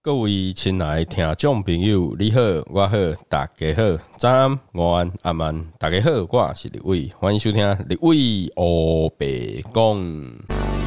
各位亲爱听众朋友，你好，我好，大家好，早安、午安、阿曼，大家好，我是李伟，欢迎收听李伟欧白讲。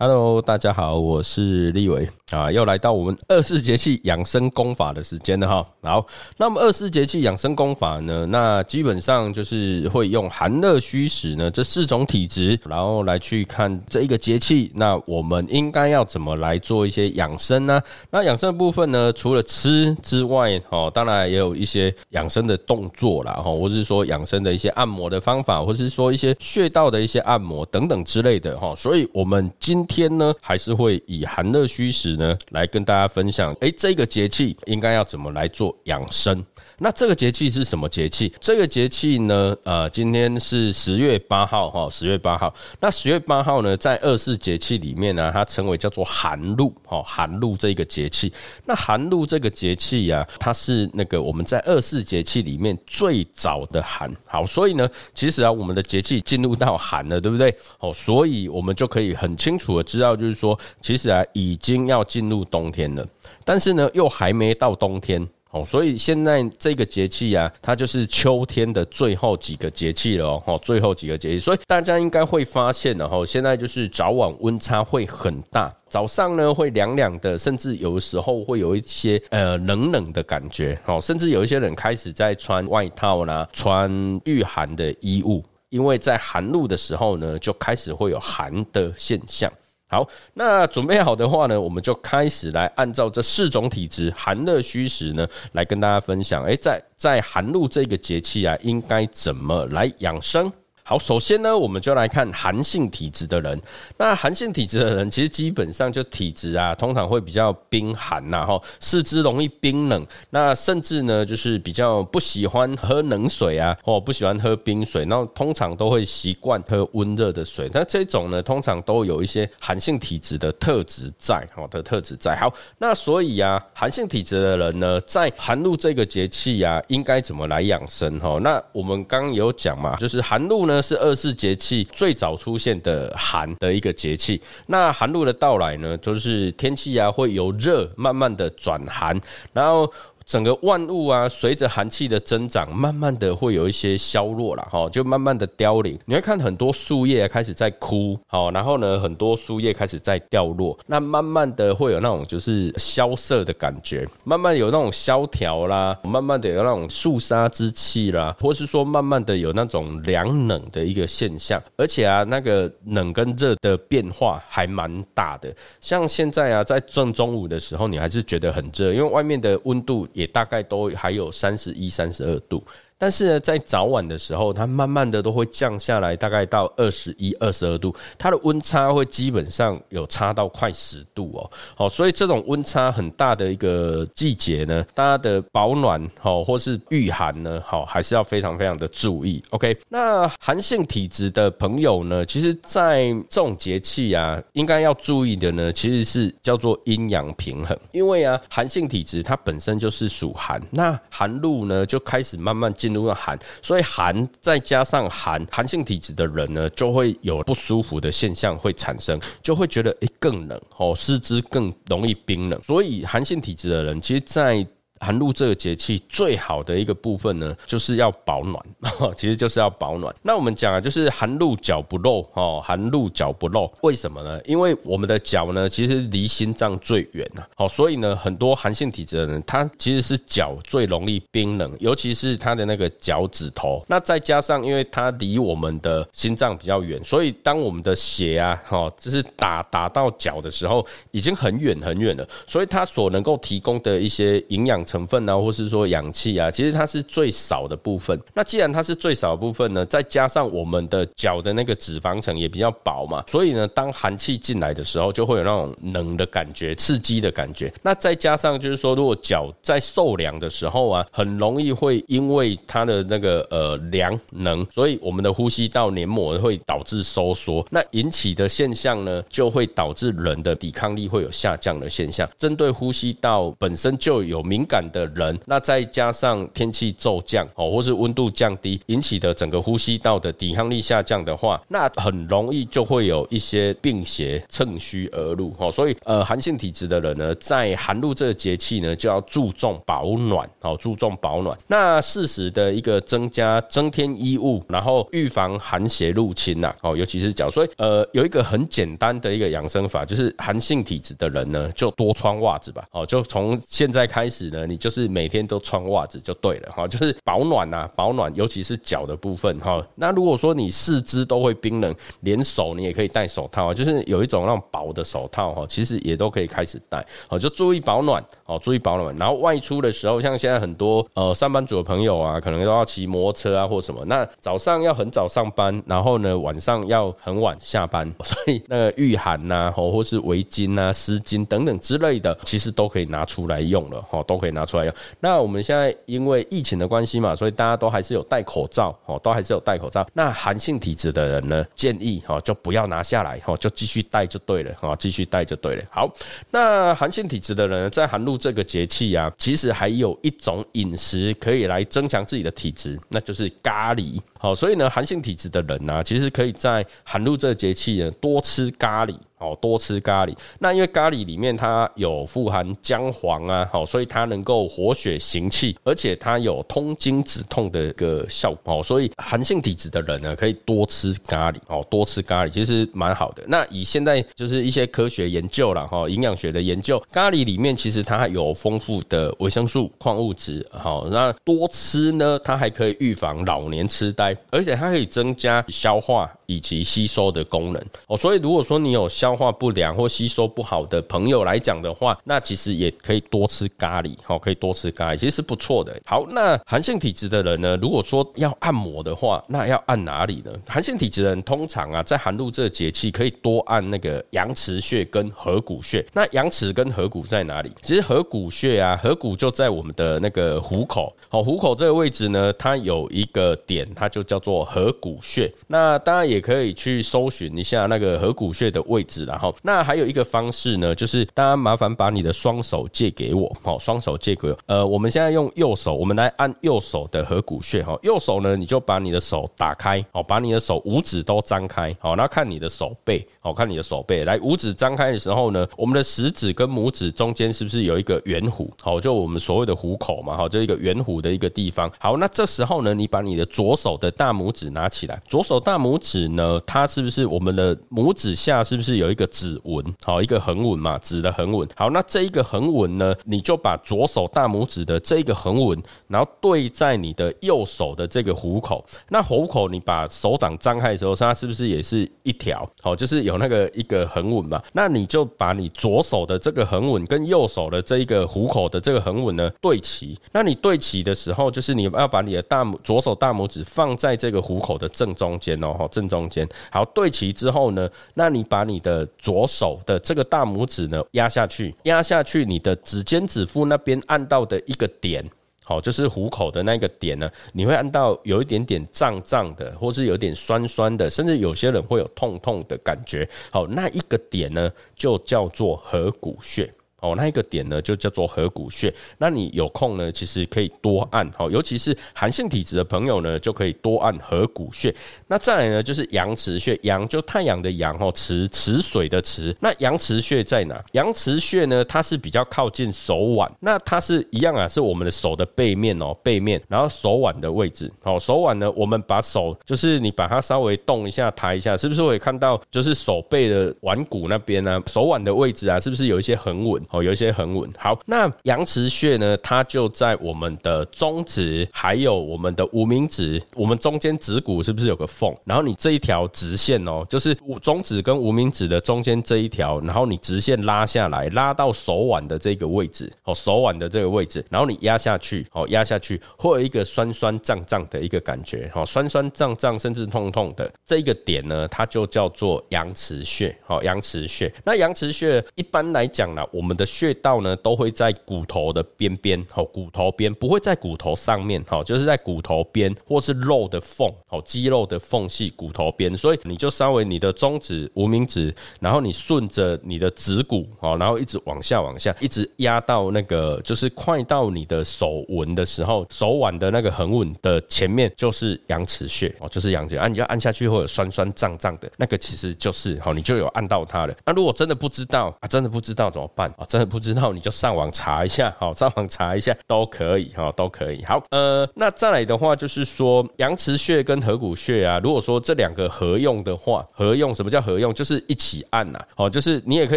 Hello，大家好，我是立伟。啊，又来到我们二四节气养生功法的时间了哈。好，那么二四节气养生功法呢，那基本上就是会用寒热虚实呢这四种体质，然后来去看这一个节气，那我们应该要怎么来做一些养生呢？那养生的部分呢，除了吃之外，哦，当然也有一些养生的动作啦，哈，或者是说养生的一些按摩的方法，或者是说一些穴道的一些按摩等等之类的哈。所以，我们今天呢，还是会以寒热虚实呢来跟大家分享。诶，这个节气应该要怎么来做养生？那这个节气是什么节气？这个节气呢，呃，今天是十月八号哈，十月八号。那十月八号呢，在二十四节气里面呢，它称为叫做寒露哈，寒露这个节气。那寒露这个节气呀，它是那个我们在二十四节气里面最早的寒。好，所以呢，其实啊，我们的节气进入到寒了，对不对？哦，所以我们就可以很清楚的知道，就是说，其实啊，已经要进入冬天了，但是呢，又还没到冬天。哦，所以现在这个节气啊，它就是秋天的最后几个节气了哦，最后几个节气，所以大家应该会发现，然后现在就是早晚温差会很大，早上呢会凉凉的，甚至有时候会有一些呃冷冷的感觉，哦，甚至有一些人开始在穿外套啦，穿御寒的衣物，因为在寒露的时候呢，就开始会有寒的现象。好，那准备好的话呢，我们就开始来按照这四种体质寒热虚实呢，来跟大家分享。诶，在在寒露这个节气啊，应该怎么来养生？好，首先呢，我们就来看寒性体质的人。那寒性体质的人，其实基本上就体质啊，通常会比较冰寒呐，哈，四肢容易冰冷。那甚至呢，就是比较不喜欢喝冷水啊，或不喜欢喝冰水。那通常都会习惯喝温热的水。那这种呢，通常都有一些寒性体质的特质在，哈的特质在。好，那所以啊，寒性体质的人呢，在寒露这个节气啊，应该怎么来养生？哈，那我们刚有讲嘛，就是寒露呢。是二四节气最早出现的寒的一个节气。那寒露的到来呢，就是天气啊会由热慢慢的转寒，然后。整个万物啊，随着寒气的增长，慢慢的会有一些消弱了哈，就慢慢的凋零。你会看很多树叶开始在枯，好，然后呢，很多树叶开始在掉落，那慢慢的会有那种就是萧瑟的感觉，慢慢有那种萧条啦，慢慢的有那种肃杀之气啦，或是说慢慢的有那种凉冷的一个现象，而且啊，那个冷跟热的变化还蛮大的。像现在啊，在正中午的时候，你还是觉得很热，因为外面的温度。也大概都还有三十一、三十二度。但是呢，在早晚的时候，它慢慢的都会降下来，大概到二十一、二十二度，它的温差会基本上有差到快十度哦。好，所以这种温差很大的一个季节呢，大家的保暖好或是御寒呢，好还是要非常非常的注意。OK，那寒性体质的朋友呢，其实在这种节气啊，应该要注意的呢，其实是叫做阴阳平衡，因为啊，寒性体质它本身就是属寒，那寒露呢就开始慢慢进。进入了寒，所以寒再加上寒，寒性体质的人呢，就会有不舒服的现象会产生，就会觉得诶更冷哦，四肢更容易冰冷。所以寒性体质的人，其实，在寒露这个节气最好的一个部分呢，就是要保暖，其实就是要保暖。那我们讲啊，就是寒露脚不露哦，寒露脚不露，为什么呢？因为我们的脚呢，其实离心脏最远呐，好，所以呢，很多寒性体质的人，他其实是脚最容易冰冷，尤其是他的那个脚趾头。那再加上，因为它离我们的心脏比较远，所以当我们的血啊，哈，就是打打到脚的时候，已经很远很远了，所以它所能够提供的一些营养成分啊，或是说氧气啊，其实它是最少的部分。那既然它是最少的部分呢，再加上我们的脚的那个脂肪层也比较薄嘛，所以呢，当寒气进来的时候，就会有那种冷的感觉、刺激的感觉。那再加上就是说，如果脚在受凉的时候啊，很容易会因为它的那个呃凉能，所以我们的呼吸道黏膜会导致收缩，那引起的现象呢，就会导致人的抵抗力会有下降的现象。针对呼吸道本身就有敏感的人，那再加上天气骤降哦，或是温度降低引起的整个呼吸道的抵抗力下降的话，那很容易就会有一些病邪趁虚而入哦。所以呃，寒性体质的人呢，在寒露这个节气呢，就要注重保暖哦，注重保暖。那适时的一个增加增添衣物，然后预防寒邪入侵呐哦，尤其是脚。所以呃，有一个很简单的一个养生法，就是寒性体质的人呢，就多穿袜子吧哦，就从现在开始呢，你就是每天都穿袜子就对了哈，就是保暖呐，保暖，尤其是脚的部分哈。那如果说你四肢都会冰冷，连手你也可以戴手套，就是有一种那种薄的手套哈，其实也都可以开始戴哦，就注意保暖哦，注意保暖。然后外出的时候，像现在很多呃上班族的朋友啊，可能都要骑摩托车啊或什么，那早上要很早上班，然后呢晚上要很晚下班，所以那个御寒呐，哦或是围巾呐、湿巾等等之类的，其实都可以拿出来用了哈，都可以拿拿出来用。那我们现在因为疫情的关系嘛，所以大家都还是有戴口罩哦，都还是有戴口罩。那寒性体质的人呢，建议哈就不要拿下来哈，就继续戴就对了哈，继续戴就对了。好，那寒性体质的人在寒露这个节气啊，其实还有一种饮食可以来增强自己的体质，那就是咖喱。好，所以呢，寒性体质的人呢，其实可以在寒露这个节气呢多吃咖喱。哦，多吃咖喱。那因为咖喱里面它有富含姜黄啊，好，所以它能够活血行气，而且它有通经止痛的一个效果。所以寒性体质的人呢，可以多吃咖喱。哦，多吃咖喱其实蛮好的。那以现在就是一些科学研究了哈，营养学的研究，咖喱里面其实它有丰富的维生素、矿物质。好，那多吃呢，它还可以预防老年痴呆，而且它可以增加消化以及吸收的功能。哦，所以如果说你有消化不良或吸收不好的朋友来讲的话，那其实也可以多吃咖喱，好，可以多吃咖喱，其实是不错的。好，那寒性体质的人呢，如果说要按摩的话，那要按哪里呢？寒性体质的人通常啊，在寒露这个节气，可以多按那个阳池穴跟合谷穴。那阳池跟合谷在哪里？其实合谷穴啊，合谷就在我们的那个虎口，好，虎口这个位置呢，它有一个点，它就叫做合谷穴。那当然也也可以去搜寻一下那个合谷穴的位置。然后，那还有一个方式呢，就是大家麻烦把你的双手借给我，好，双手借给我。呃，我们现在用右手，我们来按右手的合谷穴，哈，右手呢，你就把你的手打开，好，把你的手五指都张开，好，那看你的手背，好，看你的手背，来五指张开的时候呢，我们的食指跟拇指中间是不是有一个圆弧？好，就我们所谓的虎口嘛，好，这一个圆弧的一个地方。好，那这时候呢，你把你的左手的大拇指拿起来，左手大拇指呢，它是不是我们的拇指下是不是有？一个指纹，好，一个横纹嘛，指的横纹。好，那这一个横纹呢，你就把左手大拇指的这一个横纹，然后对在你的右手的这个虎口。那虎口，你把手掌张开的时候，它是不是也是一条？好，就是有那个一个横纹嘛。那你就把你左手的这个横纹跟右手的这一个虎口的这个横纹呢对齐。那你对齐的时候，就是你要把你的大拇左手大拇指放在这个虎口的正中间哦，正中中间。好，对齐之后呢，那你把你的左手的这个大拇指呢压下去，压下去，你的指尖指腹那边按到的一个点，好，就是虎口的那个点呢，你会按到有一点点胀胀的，或是有点酸酸的，甚至有些人会有痛痛的感觉。好，那一个点呢就叫做合谷穴。哦，那一个点呢就叫做合谷穴。那你有空呢，其实可以多按哦，尤其是寒性体质的朋友呢，就可以多按合谷穴。那再来呢，就是阳池穴，阳就太阳的阳哦，池池水的池。那阳池穴在哪？阳池穴呢，它是比较靠近手腕，那它是一样啊，是我们的手的背面哦，背面，然后手腕的位置哦，手腕呢，我们把手就是你把它稍微动一下，抬一下，是不是会看到就是手背的腕骨那边呢？手腕的位置啊，是不是有一些很稳哦？有一些横纹。好，那阳池穴呢，它就在我们的中指，还有我们的无名指，我们中间指骨是不是有个缝？然后你这一条直线哦，就是中指跟无名指的中间这一条，然后你直线拉下来，拉到手腕的这个位置哦，手腕的这个位置，然后你压下去哦，压下去会有一个酸酸胀胀的一个感觉哦，酸酸胀胀甚至痛痛的这一个点呢，它就叫做阳池穴哦，阳池穴。那阳池穴一般来讲呢，我们的穴道呢都会在骨头的边边哦，骨头边不会在骨头上面哦，就是在骨头边或是肉的缝哦，肌肉的缝隙，骨头边，所以你就稍微你的中指、无名指，然后你顺着你的指骨哦，然后一直往下往下，一直压到那个就是快到你的手纹的时候，手腕的那个横纹的前面就是阳池穴哦，就是阳池啊，你就按下去会有酸酸胀胀的那个，其实就是好，你就有按到它了。那如果真的不知道啊，真的不知道怎么办啊？真的不知道你就上网查一下，好，上网查一下都可以哈，都可以。好，呃，那再来的话就是说阳池穴跟合谷穴啊，如果说这两个合用的话，合用什么叫合用？就是一起按呐，好，就是你也可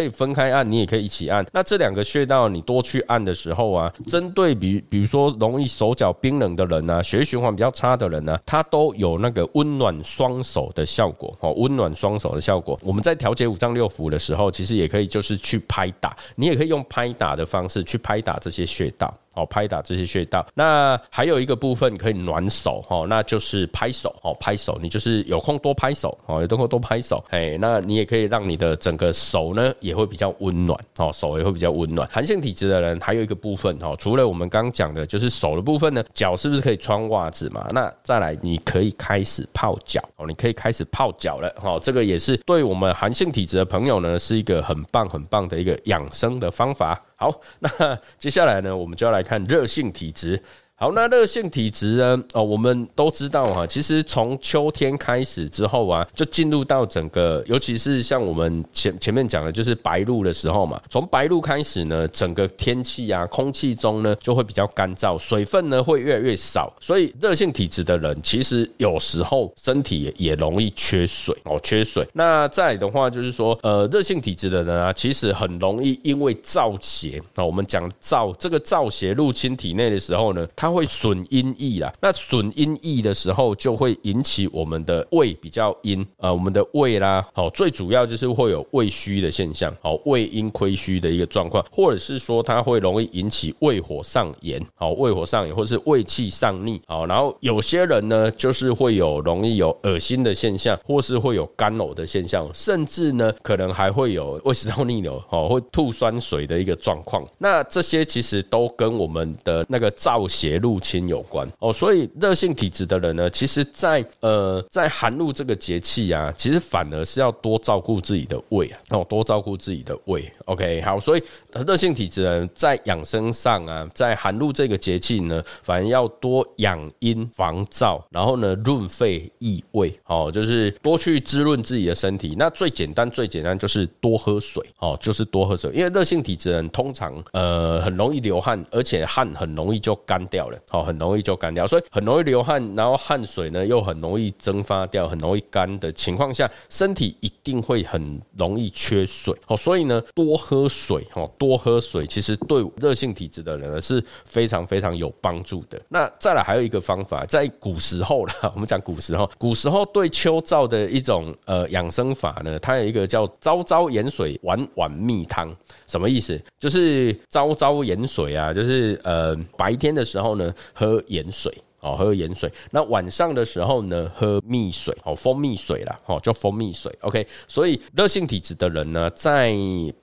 以分开按，你也可以一起按。那这两个穴道你多去按的时候啊，针对比比如说容易手脚冰冷的人啊，血液循环比较差的人呢，它都有那个温暖双手的效果，哦，温暖双手的效果。我们在调节五脏六腑的时候，其实也可以就是去拍打，你也用拍打的方式去拍打这些穴道。哦，拍打这些穴道，那还有一个部分可以暖手哦，那就是拍手哦，拍手，你就是有空多拍手哦，有空多拍手，哎，那你也可以让你的整个手呢也会比较温暖哦，手也会比较温暖。寒性体质的人还有一个部分哦，除了我们刚讲的，就是手的部分呢，脚是不是可以穿袜子嘛？那再来，你可以开始泡脚哦，你可以开始泡脚了哦，这个也是对我们寒性体质的朋友呢，是一个很棒很棒的一个养生的方法。好，那接下来呢，我们就要来看热性体质。好，那热性体质呢？哦，我们都知道哈，其实从秋天开始之后啊，就进入到整个，尤其是像我们前前面讲的，就是白露的时候嘛。从白露开始呢，整个天气啊，空气中呢就会比较干燥，水分呢会越来越少，所以热性体质的人其实有时候身体也容易缺水哦，缺水。那再的话就是说，呃，热性体质的人啊，其实很容易因为燥邪啊，我们讲燥这个燥邪入侵体内的时候呢，它会损阴液啦，那损阴液的时候，就会引起我们的胃比较阴，呃，我们的胃啦，好，最主要就是会有胃虚的现象，好，胃阴亏虚的一个状况，或者是说它会容易引起胃火上炎，好，胃火上炎，或是胃气上逆，好，然后有些人呢，就是会有容易有恶心的现象，或是会有干呕的现象，甚至呢，可能还会有胃食道逆流，哦，会吐酸水的一个状况。那这些其实都跟我们的那个造血入侵有关哦，所以热性体质的人呢，其实，在呃，在寒露这个节气啊，其实反而是要多照顾自己的胃啊，哦，多照顾自己的胃。OK，好，所以热性体质人在养生上啊，在寒露这个节气呢，反而要多养阴防燥，然后呢，润肺益胃，哦，就是多去滋润自己的身体。那最简单、最简单就是多喝水，哦，就是多喝水，因为热性体质人通常呃很容易流汗，而且汗很容易就干掉了。好，很容易就干掉，所以很容易流汗，然后汗水呢又很容易蒸发掉，很容易干的情况下，身体一定会很容易缺水。好，所以呢，多喝水，哈，多喝水，其实对热性体质的人呢是非常非常有帮助的。那再来还有一个方法，在古时候了，我们讲古时候，古时候对秋燥的一种呃养生法呢，它有一个叫朝朝盐水，晚晚蜜汤，什么意思？就是朝朝盐水啊，就是呃白天的时候呢。喝盐水哦，喝盐水。那晚上的时候呢，喝蜜水哦，蜂蜜水啦，哦，叫蜂蜜水。OK，所以热性体质的人呢，在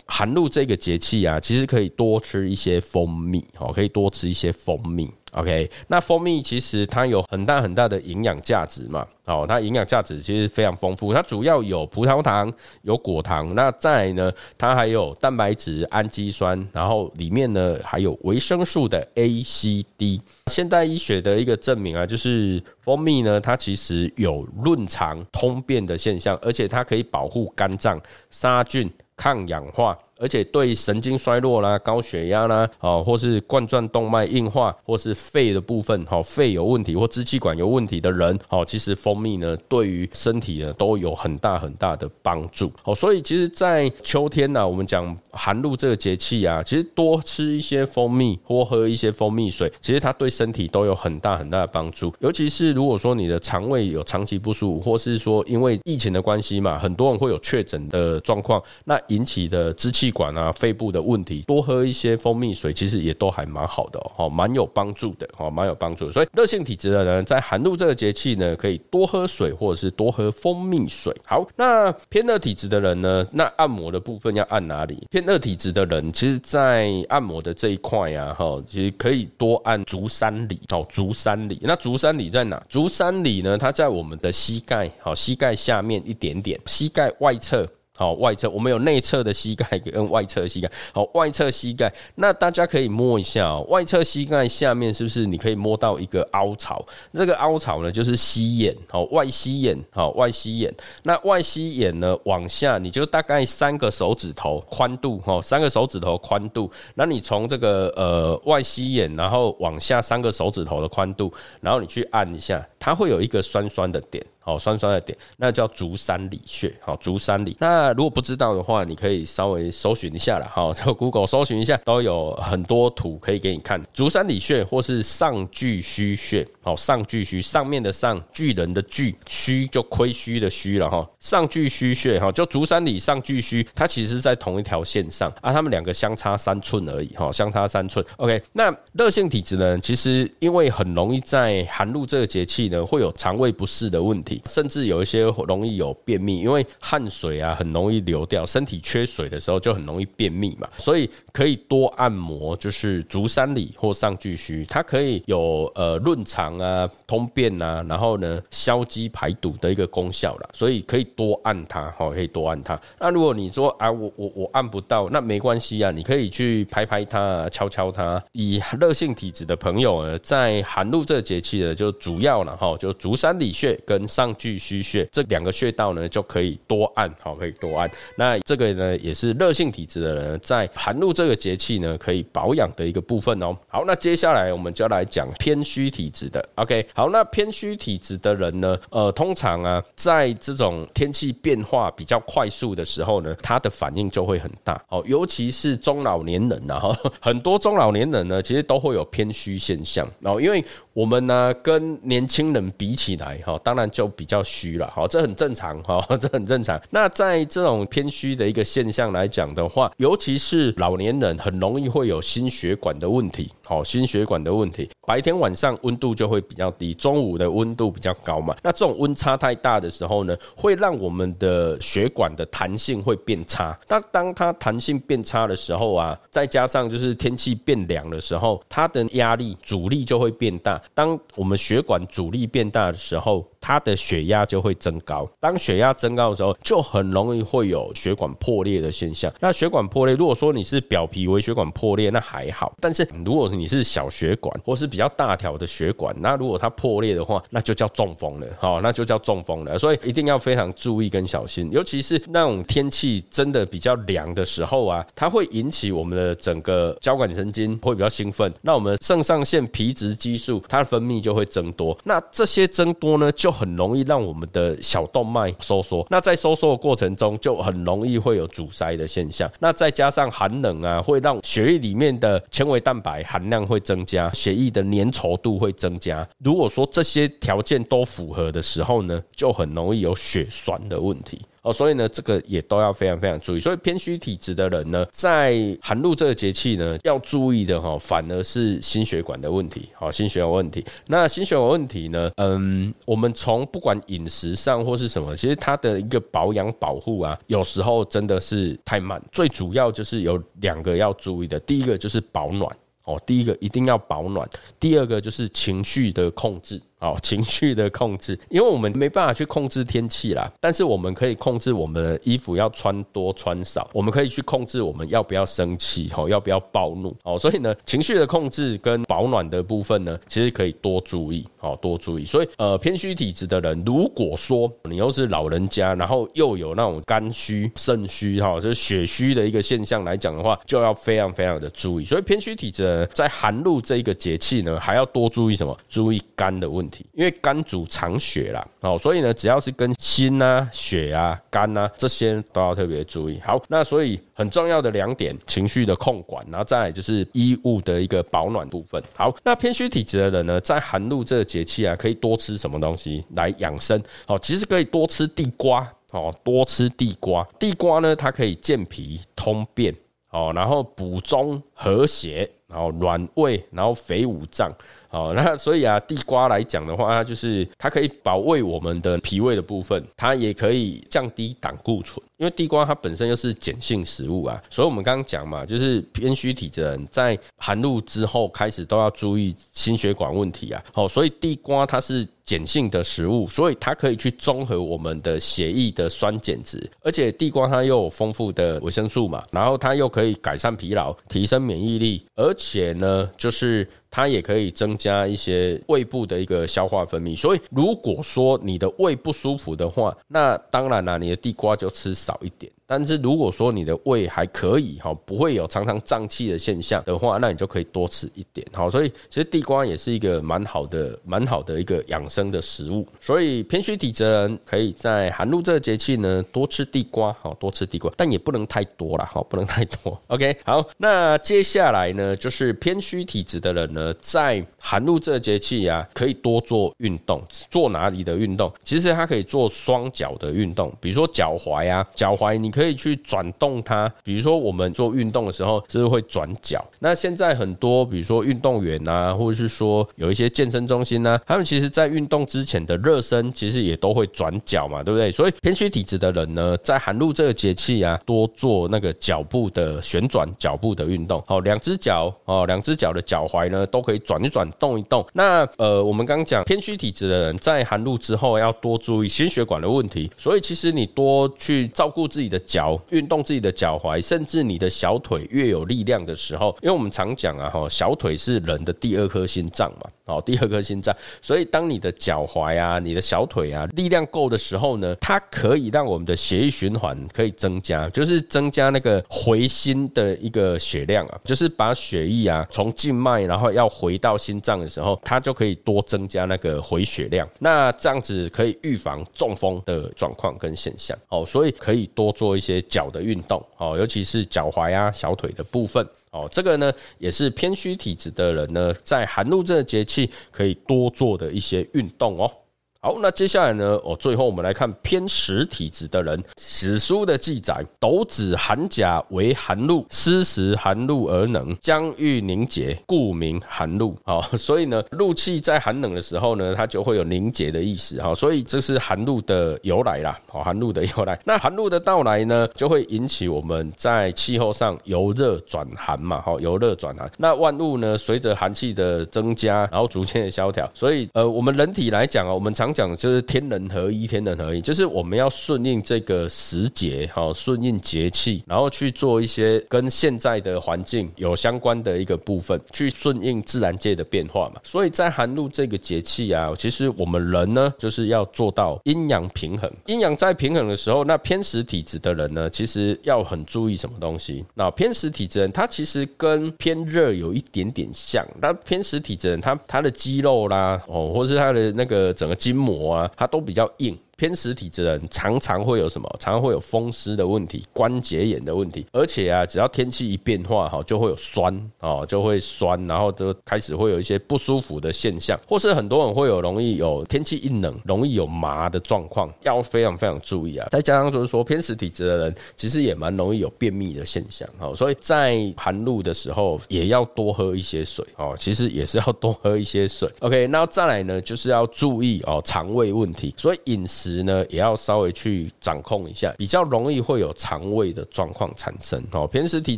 寒露这个节气啊，其实可以多吃一些蜂蜜哦，可以多吃一些蜂蜜。OK，那蜂蜜其实它有很大很大的营养价值嘛，哦，它营养价值其实非常丰富，它主要有葡萄糖、有果糖，那再呢，它还有蛋白质、氨基酸，然后里面呢还有维生素的 A、C、D。现代医学的一个证明啊，就是蜂蜜呢，它其实有润肠通便的现象，而且它可以保护肝脏、杀菌、抗氧化。而且对神经衰弱啦、高血压啦，哦，或是冠状动脉硬化，或是肺的部分，哦，肺有问题或支气管有问题的人，哦，其实蜂蜜呢，对于身体呢都有很大很大的帮助。哦，所以其实，在秋天呢，我们讲寒露这个节气啊，其实多吃一些蜂蜜或喝一些蜂蜜水，其实它对身体都有很大很大的帮助。尤其是如果说你的肠胃有长期不舒服，或是说因为疫情的关系嘛，很多人会有确诊的状况，那引起的支气管啊、肺部的问题，多喝一些蜂蜜水，其实也都还蛮好的哦，蛮有帮助的哦，蛮有帮助。所以热性体质的人在寒露这个节气呢，可以多喝水或者是多喝蜂蜜水。好，那偏热体质的人呢，那按摩的部分要按哪里？偏热体质的人，其实在按摩的这一块呀，哈，其实可以多按足三里哦，足三里。那足三里在哪？足三里呢，它在我们的膝盖，好，膝盖下面一点点，膝盖外侧。好，外侧我们有内侧的膝盖跟外侧膝盖。好，外侧膝盖，那大家可以摸一下哦。外侧膝盖下面是不是你可以摸到一个凹槽？这个凹槽呢，就是膝眼。好，外膝眼。好，外膝眼。那外膝眼呢，往下你就大概三个手指头宽度。哈，三个手指头宽度。那你从这个呃外膝眼，然后往下三个手指头的宽度，然后你去按一下，它会有一个酸酸的点。好，酸酸的点，那叫足三里穴。好，足三里。那如果不知道的话，你可以稍微搜寻一下了。好，在 Google 搜寻一下，都有很多图可以给你看。足三里穴或是上巨虚穴。好，上巨虚，上面的上，巨人的巨，虚就亏虚的虚了哈。上巨虚穴，哈，就足三里上巨虚，它其实在同一条线上啊，它们两个相差三寸而已。哈，相差三寸。OK，那热性体质呢，其实因为很容易在寒露这个节气呢，会有肠胃不适的问题。甚至有一些容易有便秘，因为汗水啊很容易流掉，身体缺水的时候就很容易便秘嘛，所以可以多按摩，就是足三里或上巨虚，它可以有呃润肠啊、通便啊，然后呢消积排毒的一个功效了，所以可以多按它，哈，可以多按它。那如果你说啊，我我我按不到，那没关系啊，你可以去拍拍它，敲敲它。以热性体质的朋友呢，在寒露这个节气呢，就主要了哈，就足三里穴跟上。巨虚穴这两个穴道呢，就可以多按，好，可以多按。那这个呢，也是热性体质的人在寒露这个节气呢，可以保养的一个部分哦。好，那接下来我们就来讲偏虚体质的。OK，好，那偏虚体质的人呢，呃，通常啊，在这种天气变化比较快速的时候呢，他的反应就会很大。哦，尤其是中老年人呐，哈，很多中老年人呢，其实都会有偏虚现象。然后，因为我们呢，跟年轻人比起来，哈，当然就比较虚了，好，这很正常，哈，这很正常。那在这种偏虚的一个现象来讲的话，尤其是老年人，很容易会有心血管的问题，好，心血管的问题。白天晚上温度就会比较低，中午的温度比较高嘛。那这种温差太大的时候呢，会让我们的血管的弹性会变差。那当它弹性变差的时候啊，再加上就是天气变凉的时候，它的压力阻力就会变大。当我们血管阻力变大的时候，它的血压就会增高。当血压增高的时候，就很容易会有血管破裂的现象。那血管破裂，如果说你是表皮微血管破裂，那还好；但是如果你是小血管或是比较大条的血管，那如果它破裂的话，那就叫中风了。好，那就叫中风了。所以一定要非常注意跟小心，尤其是那种天气真的比较凉的时候啊，它会引起我们的整个交感神经会比较兴奋，那我们肾上腺皮质激素它的分泌就会增多。那这些增多呢，就就很容易让我们的小动脉收缩，那在收缩的过程中就很容易会有阻塞的现象。那再加上寒冷啊，会让血液里面的纤维蛋白含量会增加，血液的粘稠度会增加。如果说这些条件都符合的时候呢，就很容易有血栓的问题。哦，所以呢，这个也都要非常非常注意。所以偏虚体质的人呢，在寒露这个节气呢，要注意的哈，反而是心血管的问题。好，心血管问题。那心血管问题呢，嗯，我们从不管饮食上或是什么，其实它的一个保养保护啊，有时候真的是太慢。最主要就是有两个要注意的，第一个就是保暖。哦，第一个一定要保暖，第二个就是情绪的控制。哦，情绪的控制，因为我们没办法去控制天气啦，但是我们可以控制我们的衣服要穿多穿少，我们可以去控制我们要不要生气，哦，要不要暴怒，哦，所以呢，情绪的控制跟保暖的部分呢，其实可以多注意，哦，多注意。所以，呃，偏虚体质的人，如果说你又是老人家，然后又有那种肝虚、肾虚，哈，就是血虚的一个现象来讲的话，就要非常非常的注意。所以，偏虚体质在寒露这一个节气呢，还要多注意什么？注意肝的问题。因为肝主藏血啦，哦，所以呢，只要是跟心啊、血啊、肝啊这些都要特别注意。好，那所以很重要的两点，情绪的控管，然后再来就是衣物的一个保暖部分。好，那偏虚体质的人呢，在寒露这个节气啊，可以多吃什么东西来养生？哦，其实可以多吃地瓜，哦，多吃地瓜。地瓜呢，它可以健脾通便，哦，然后补中和谐，然后暖胃，然后肥五脏。好，那所以啊，地瓜来讲的话，它就是它可以保卫我们的脾胃的部分，它也可以降低胆固醇。因为地瓜它本身又是碱性食物啊，所以我们刚刚讲嘛，就是偏虚体质的人在寒露之后开始都要注意心血管问题啊。好，所以地瓜它是碱性的食物，所以它可以去中和我们的血液的酸碱值，而且地瓜它又有丰富的维生素嘛，然后它又可以改善疲劳、提升免疫力，而且呢，就是它也可以增加一些胃部的一个消化分泌。所以如果说你的胃不舒服的话，那当然啦，你的地瓜就吃。少一点。但是如果说你的胃还可以哈，不会有常常胀气的现象的话，那你就可以多吃一点好。所以其实地瓜也是一个蛮好的、蛮好的一个养生的食物。所以偏虚体质人可以在寒露这个节气呢多吃地瓜哈，多吃地瓜，但也不能太多了哈，不能太多。OK，好，那接下来呢就是偏虚体质的人呢，在寒露这个节气啊，可以多做运动。做哪里的运动？其实它可以做双脚的运动，比如说脚踝啊，脚踝你可。可以去转动它，比如说我们做运动的时候，就是会转脚。那现在很多，比如说运动员啊，或者是说有一些健身中心呢，他们其实在运动之前的热身，其实也都会转脚嘛，对不对？所以偏虚体质的人呢，在寒露这个节气啊，多做那个脚部的旋转脚步的运动。好，两只脚哦，两只脚的脚踝呢，都可以转一转，动一动。那呃，我们刚讲偏虚体质的人，在寒露之后要多注意心血管的问题。所以其实你多去照顾自己的。脚运动自己的脚踝，甚至你的小腿越有力量的时候，因为我们常讲啊，哈，小腿是人的第二颗心脏嘛，哦，第二颗心脏，所以当你的脚踝啊，你的小腿啊，力量够的时候呢，它可以让我们的血液循环可以增加，就是增加那个回心的一个血量啊，就是把血液啊从静脉然后要回到心脏的时候，它就可以多增加那个回血量，那这样子可以预防中风的状况跟现象，哦，所以可以多做。一些脚的运动。哦，尤其是脚踝啊、小腿的部分。哦，这个呢也是偏虚体质的人呢，在寒露这个节气可以多做的一些运动哦。好，那接下来呢？哦，最后我们来看偏实体质的人。史书的记载：斗子寒甲为寒露，湿时寒露而冷，将欲凝结，故名寒露。好，所以呢，露气在寒冷的时候呢，它就会有凝结的意思。好，所以这是寒露的由来啦。好，寒露的由来。那寒露的到来呢，就会引起我们在气候上由热转寒嘛。好，由热转寒。那万物呢，随着寒气的增加，然后逐渐的萧条。所以，呃，我们人体来讲啊，我们常讲就是天人合一，天人合一，就是我们要顺应这个时节，哈，顺应节气，然后去做一些跟现在的环境有相关的一个部分，去顺应自然界的变化嘛。所以在寒露这个节气啊，其实我们人呢，就是要做到阴阳平衡。阴阳在平衡的时候，那偏食体质的人呢，其实要很注意什么东西？那偏食体质人，他其实跟偏热有一点点像。那偏食体质人，他他的肌肉啦，哦，或是他的那个整个筋。膜啊，它都比较硬。偏实体质的人常常会有什么？常常会有风湿的问题、关节炎的问题，而且啊，只要天气一变化哈，就会有酸哦，就会酸，然后就开始会有一些不舒服的现象，或是很多人会有容易有天气一冷容易有麻的状况，要非常非常注意啊。再加上就是说偏实体质的人，其实也蛮容易有便秘的现象哦，所以在寒露的时候也要多喝一些水哦，其实也是要多喝一些水。OK，那再来呢，就是要注意哦肠胃问题，所以饮食。食呢也要稍微去掌控一下，比较容易会有肠胃的状况产生哦。偏食体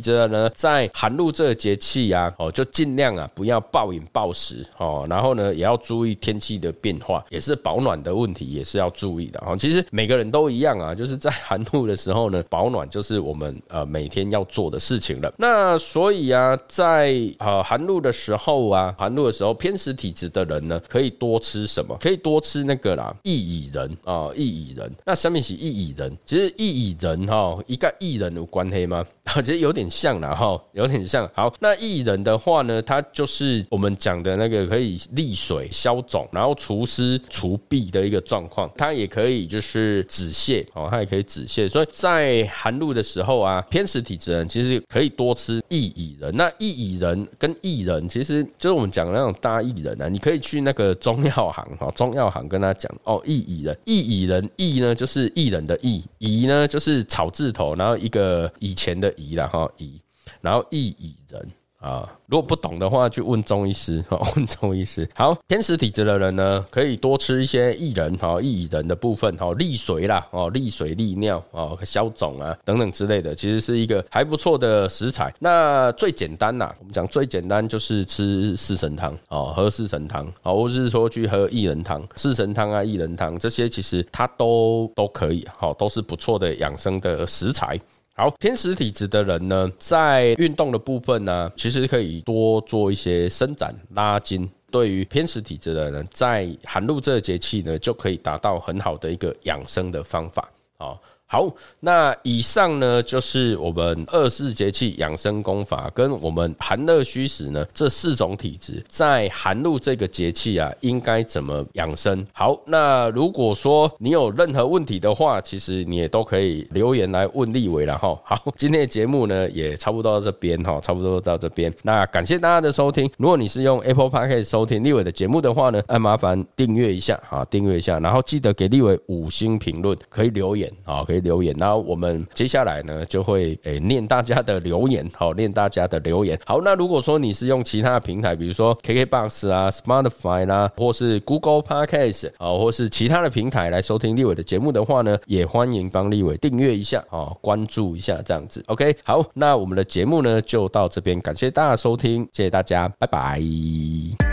质的呢，在寒露这个节气啊，哦，就尽量啊不要暴饮暴食哦，然后呢也要注意天气的变化，也是保暖的问题，也是要注意的哦。其实每个人都一样啊，就是在寒露的时候呢，保暖就是我们呃每天要做的事情了。那所以啊，在呃寒露的时候啊，寒露的时候偏食体质的人呢，可以多吃什么？可以多吃那个啦，薏苡仁啊，哦薏苡仁。那下面写薏苡仁，其实薏苡仁哈，一个薏仁有关黑吗？其实有点像啦哈，有点像。好，那薏仁的话呢，它就是我们讲的那个可以利水消肿，然后除湿除痹的一个状况。它也可以就是止泻哦，它也可以止泻。所以在寒露的时候啊，偏食体质人其实可以多吃薏苡仁。那薏苡仁跟薏仁，其实就是我们讲的那种大薏仁啊，你可以去那个中药行哈，中药行跟他讲哦，薏苡仁，薏蚁人蚁呢就是蚁人的蚁，蚁呢就是草字头，然后一个以前的蚁了哈，蚁，然后蚁蚁人。啊，如果不懂的话，就问中医师。问中医师。好，偏食体质的人呢，可以多吃一些薏仁，哈，薏仁的部分，哈，利水啦，哦，利水利尿，哦，消肿啊，等等之类的，其实是一个还不错的食材。那最简单呐，我们讲最简单就是吃四神汤，哦，喝四神汤，哦，或是说去喝薏仁汤、四神汤啊、薏仁汤这些，其实它都都可以，好，都是不错的养生的食材。好，偏食体质的人呢，在运动的部分呢，其实可以多做一些伸展拉筋。对于偏食体质的人，在寒露这个节气呢，就可以达到很好的一个养生的方法。好。好，那以上呢就是我们二四节气养生功法跟我们寒热虚实呢这四种体质在寒露这个节气啊应该怎么养生？好，那如果说你有任何问题的话，其实你也都可以留言来问立伟了哈。好，今天的节目呢也差不多到这边哈，差不多到这边。那感谢大家的收听。如果你是用 Apple p o c a s t 收听立伟的节目的话呢，那麻烦订阅一下哈，订阅一下，然后记得给立伟五星评论，可以留言啊，可以。留言，然后我们接下来呢就会诶念大家的留言，好念大家的留言。好，那如果说你是用其他的平台，比如说 KKBox 啊、Spotify 啦，或是 Google Podcast 啊，或是其他的平台来收听立伟的节目的话呢，也欢迎帮立伟订阅一下啊，关注一下这样子。OK，好，那我们的节目呢就到这边，感谢大家收听，谢谢大家，拜拜。